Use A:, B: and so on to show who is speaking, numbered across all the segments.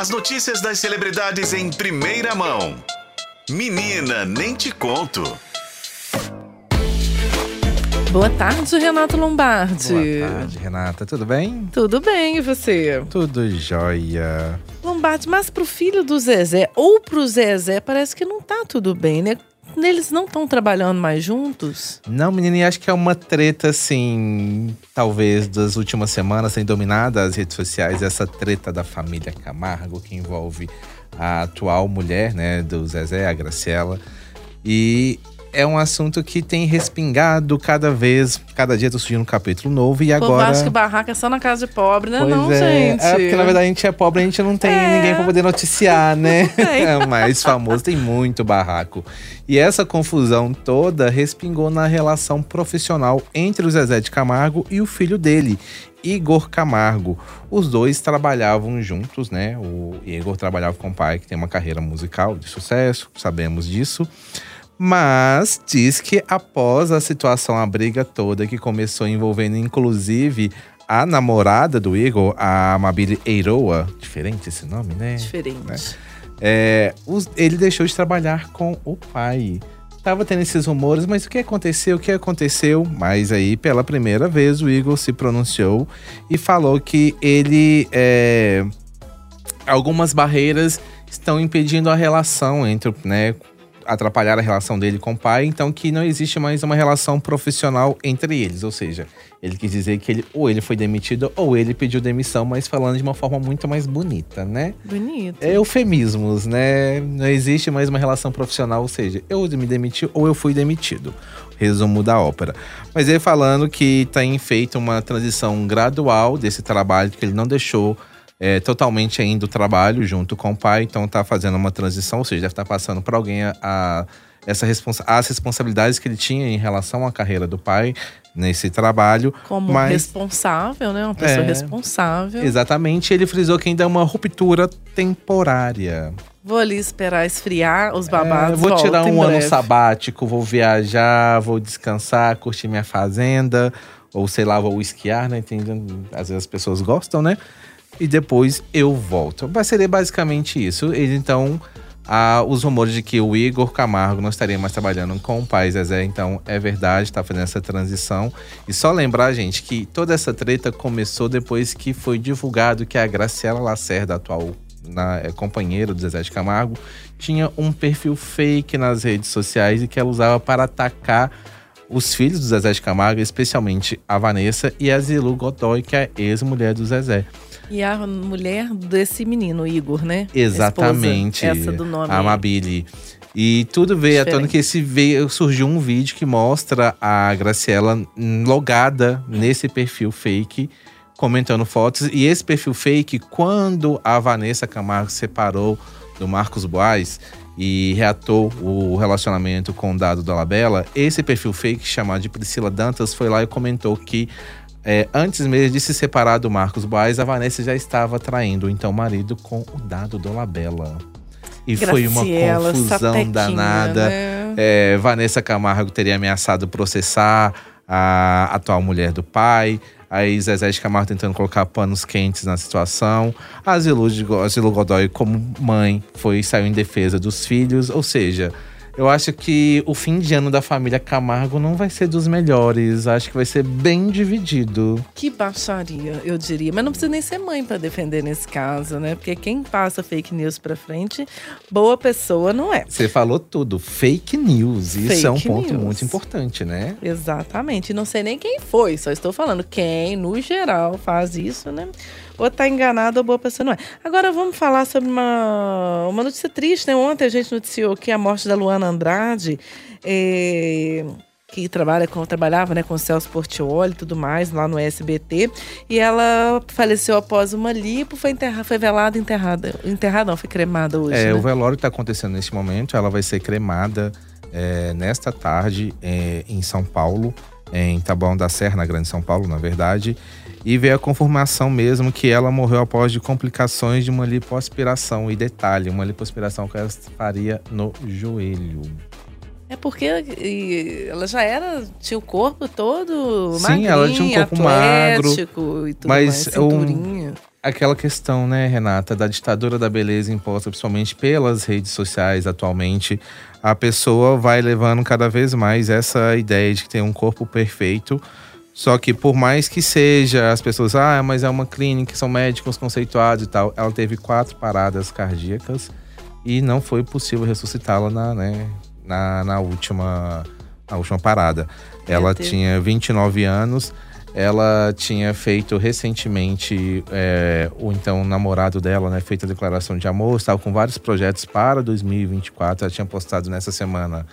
A: As notícias das celebridades em primeira mão. Menina, nem te conto.
B: Boa tarde, Renato Lombardi.
C: Boa tarde, Renata. Tudo bem?
B: Tudo bem, e você?
C: Tudo jóia.
B: Lombardi, mas pro filho do Zezé ou pro Zezé, parece que não tá tudo bem, né? Eles não estão trabalhando mais juntos?
C: Não, menina, e acho que é uma treta, assim, talvez das últimas semanas, tem dominado as redes sociais, essa treta da família Camargo, que envolve a atual mulher, né, do Zezé, a Graciela. E é um assunto que tem respingado cada vez, cada dia tá surgindo um capítulo novo e agora.
B: Eu acho que barraca é só na casa de pobre, né?
C: Pois
B: não,
C: é.
B: gente.
C: É porque na verdade a gente é pobre, a gente não tem
B: É.
C: ninguém pra poder noticiar, né? É o mais famoso, tem muito barraco. E essa confusão toda respingou na relação profissional entre o Zezé de Camargo e o filho dele, Igor Camargo. Os dois trabalhavam juntos, né? O Igor trabalhava com o pai, que tem uma carreira musical de sucesso, sabemos disso. Mas diz que após a situação, a briga toda que começou envolvendo inclusive a namorada do Igor, a Mabile Eiroa, diferente esse nome, né?
B: Diferente.
C: É, os- ele deixou de trabalhar com o pai. Tava tendo esses rumores, mas o que aconteceu? O que aconteceu? Mas aí, pela primeira vez, o Igor se pronunciou e falou que ele. é, algumas barreiras estão impedindo a relação entre, né? Atrapalhar a relação dele com o pai, então que não existe mais uma relação profissional entre eles. Ou seja, ele quis dizer que ele ou ele foi demitido ou ele pediu demissão, mas falando de uma forma muito mais bonita, né?
B: Bonito.
C: É eufemismos, né? Não existe mais uma relação profissional, ou seja, eu me demiti ou eu fui demitido. Resumo da ópera. Mas ele falando que tem feito uma transição gradual desse trabalho, que ele não deixou é, totalmente ainda o trabalho junto com o pai, então tá fazendo uma transição, ou seja, deve estar passando para alguém a, a- essa responsa as responsabilidades que ele tinha em relação à carreira do pai nesse trabalho.
B: Como
C: mas-
B: responsável, né? Uma pessoa
C: É.
B: responsável.
C: Exatamente, ele frisou que ainda é uma ruptura temporária.
B: Vou ali esperar esfriar os babados.
C: É, vou tirar um ano sabático, vou viajar, vou descansar, curtir minha fazenda, ou sei lá, vou esquiar, né? Entende? Às vezes as pessoas gostam, né? E depois eu volto. Vai ser basicamente isso. Ele então. ah, os rumores de que o Igor Camargo não estaria mais trabalhando com o pai Zezé, então é verdade, tá fazendo essa transição. E só lembrar, gente, que toda essa treta começou depois que foi divulgado que a Graciela Lacerda, atual na, é, companheira do Zezé de Camargo, tinha um perfil fake nas redes sociais e que ela usava para atacar os filhos do Zezé de Camargo, especialmente a Vanessa e a Zilu Godoy, que é a ex-mulher do Zezé.
B: E a mulher desse menino, Igor, né?
C: Exatamente.
B: esposa, essa do nome.
C: A Amabile. E tudo veio à tona que esse veio, surgiu um vídeo que mostra a Graciela logada nesse perfil fake, comentando fotos. E esse perfil fake, quando a Vanessa Camargo se separou do Marcos Boaz e reatou o relacionamento com o Dado Dolabella, esse perfil fake, chamado de Priscila Dantas, foi lá e comentou que é, antes mesmo de se separar do Marcos Boaz, a Vanessa já estava traindo então o marido com o Dado Dolabella. E foi uma
B: Graciela,
C: confusão danada.
B: né?
C: É, Vanessa Camargo teria ameaçado processar a atual mulher do pai. Aí Zezé de Camargo tentando colocar panos quentes na situação. A Zilu, Zilu Godoy, como mãe, foi saiu em defesa dos filhos. Ou seja, eu acho que o fim de ano da família Camargo não vai ser dos melhores. Acho que vai ser bem dividido.
B: Que baixaria, eu diria. Mas não precisa nem ser mãe pra defender nesse caso, né? Porque quem passa fake news pra frente, boa pessoa não é.
C: Você falou tudo, fake news. Isso é um
B: Fake
C: ponto
B: news.
C: muito importante, né?
B: Exatamente. Não sei nem quem foi, só estou falando quem, no geral, faz isso, né? Ou tá enganado ou boa pessoa não é. Agora vamos falar sobre uma, uma notícia triste, né? Ontem a gente noticiou que a morte da Luana Andrade, eh, que trabalha com, trabalhava né, com o Celso Portioli e tudo mais, lá no SBT. E ela faleceu após uma lipo, foi, enterra, foi velada enterrada. Enterrada não, foi cremada hoje,
C: É,
B: né?
C: o velório está acontecendo neste momento. Ela vai ser cremada é, nesta tarde é, em São Paulo, em Taboão da Serra, na Grande São Paulo, na verdade. E veio a confirmação mesmo que ela morreu após de complicações de uma lipoaspiração. E detalhe, uma lipoaspiração que ela faria no joelho.
B: É porque ela já era, tinha o corpo todo
C: Sim, ela tinha um
B: magrinho,
C: corpo magro,
B: atlético e tudo
C: mas
B: mais, cinturinha.
C: Aquela questão, né, Renata, da ditadura da beleza imposta principalmente pelas redes sociais atualmente. A pessoa vai levando cada vez mais essa ideia de que tem um corpo perfeito. Só que por mais que seja, as pessoas, ah, mas é uma clínica, são médicos conceituados e tal. Ela teve quatro paradas cardíacas e não foi possível ressuscitá-la na, né, na, na última, na última parada. Ela tinha 29 anos ela tinha feito recentemente, é, o então namorado dela, né, feito a declaração de amor, estava com vários projetos para 2024. Ela tinha postado nessa semana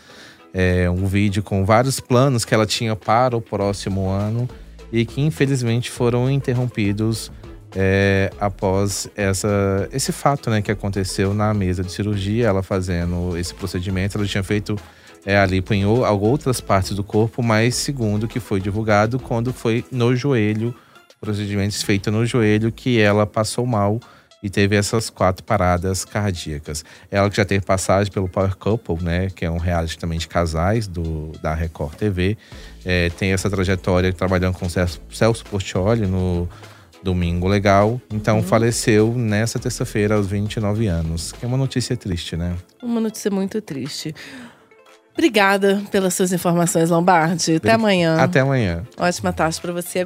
C: é, um vídeo com vários planos que ela tinha para o próximo ano e que infelizmente foram interrompidos é, após essa, esse fato né, que aconteceu na mesa de cirurgia, ela fazendo esse procedimento. Ela tinha feito é, ali em outras partes do corpo, mas segundo que foi divulgado, quando foi no joelho, procedimentos feitos no joelho, que ela passou mal e teve essas quatro paradas cardíacas. Ela que já teve passagem pelo Power Couple, né, que é um reality também de casais do, da Record TV, é, tem essa trajetória trabalhando com Celso, Celso Portioli no Domingo Legal. Então, uhum. faleceu nessa terça-feira aos 29 anos, que é uma notícia triste, né?
B: Uma notícia muito triste. Obrigada pelas suas informações, Lombardi. Até amanhã.
C: Até amanhã.
B: Ótima tarde para você.